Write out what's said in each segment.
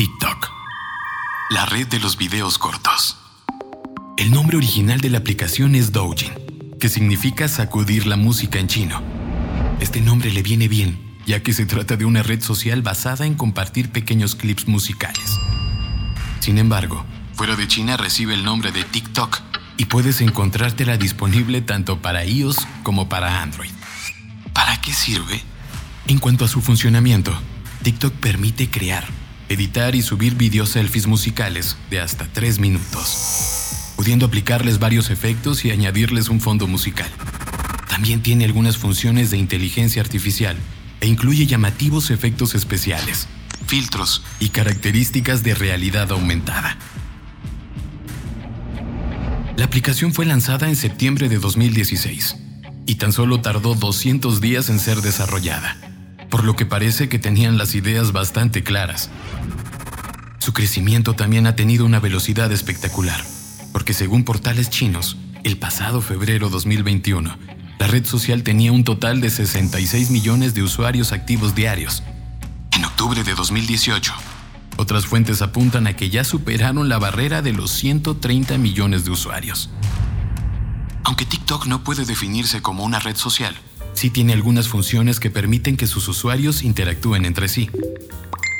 TikTok, la red de los videos cortos. El nombre original de la aplicación es Doujin, que significa sacudir la música en chino. Este nombre le viene bien, ya que se trata de una red social basada en compartir pequeños clips musicales. Sin embargo, fuera de China recibe el nombre de TikTok y puedes encontrártela disponible tanto para iOS como para Android. ¿Para qué sirve? En cuanto a su funcionamiento, TikTok permite crear, editar y subir videos selfies musicales de hasta 3 minutos, pudiendo aplicarles varios efectos y añadirles un fondo musical. También tiene algunas funciones de inteligencia artificial e incluye llamativos efectos especiales, filtros y características de realidad aumentada. La aplicación fue lanzada en septiembre de 2016 y tan solo tardó 200 días en ser desarrollada, por lo que parece que tenían las ideas bastante claras. Su crecimiento también ha tenido una velocidad espectacular, porque según portales chinos, el pasado febrero 2021, la red social tenía un total de 66 millones de usuarios activos diarios. En octubre de 2018, otras fuentes apuntan a que ya superaron la barrera de los 130 millones de usuarios. Aunque TikTok no puede definirse como una red social, sí tiene algunas funciones que permiten que sus usuarios interactúen entre sí.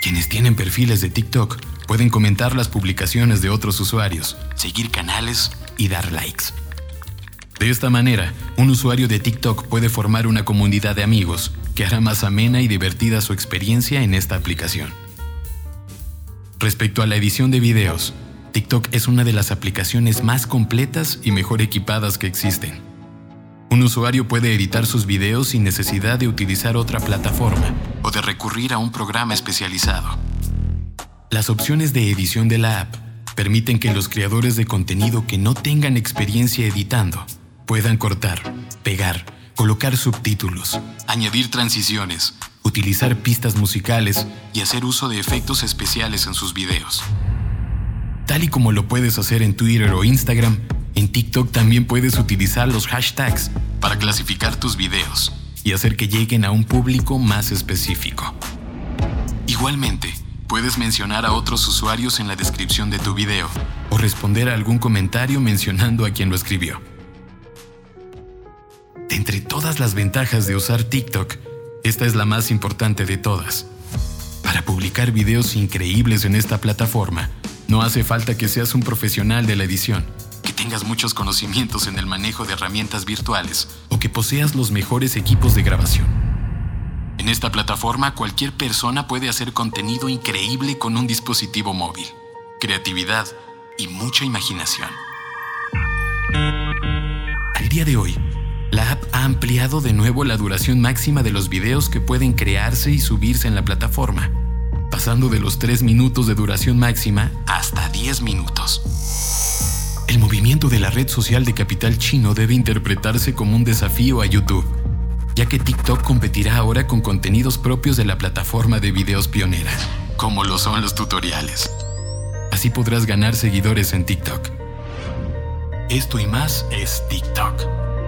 Quienes tienen perfiles de TikTok pueden comentar las publicaciones de otros usuarios, seguir canales y dar likes. De esta manera, un usuario de TikTok puede formar una comunidad de amigos que hará más amena y divertida su experiencia en esta aplicación. Respecto a la edición de videos, TikTok es una de las aplicaciones más completas y mejor equipadas que existen. Un usuario puede editar sus videos sin necesidad de utilizar otra plataforma o de recurrir a un programa especializado. Las opciones de edición de la app permiten que los creadores de contenido que no tengan experiencia editando puedan cortar, pegar, colocar subtítulos, añadir transiciones, utilizar pistas musicales y hacer uso de efectos especiales en sus videos. Tal y como lo puedes hacer en Twitter o Instagram, en TikTok también puedes utilizar los hashtags para clasificar tus videos y hacer que lleguen a un público más específico. Igualmente, puedes mencionar a otros usuarios en la descripción de tu video o responder a algún comentario mencionando a quien lo escribió. De entre todas las ventajas de usar TikTok, esta es la más importante de todas. Para publicar videos increíbles en esta plataforma, no hace falta que seas un profesional de la edición, tengas muchos conocimientos en el manejo de herramientas virtuales o que poseas los mejores equipos de grabación. En esta plataforma cualquier persona puede hacer contenido increíble con un dispositivo móvil, creatividad y mucha imaginación. Al día de hoy, la app ha ampliado de nuevo la duración máxima de los videos que pueden crearse y subirse en la plataforma pasando de los 3 minutos de duración máxima hasta 10 minutos. El movimiento de la red social de capital chino debe interpretarse como un desafío a YouTube, ya que TikTok competirá ahora con contenidos propios de la plataforma de videos pionera, como lo son los tutoriales. Así podrás ganar seguidores en TikTok. Esto y más es TikTok.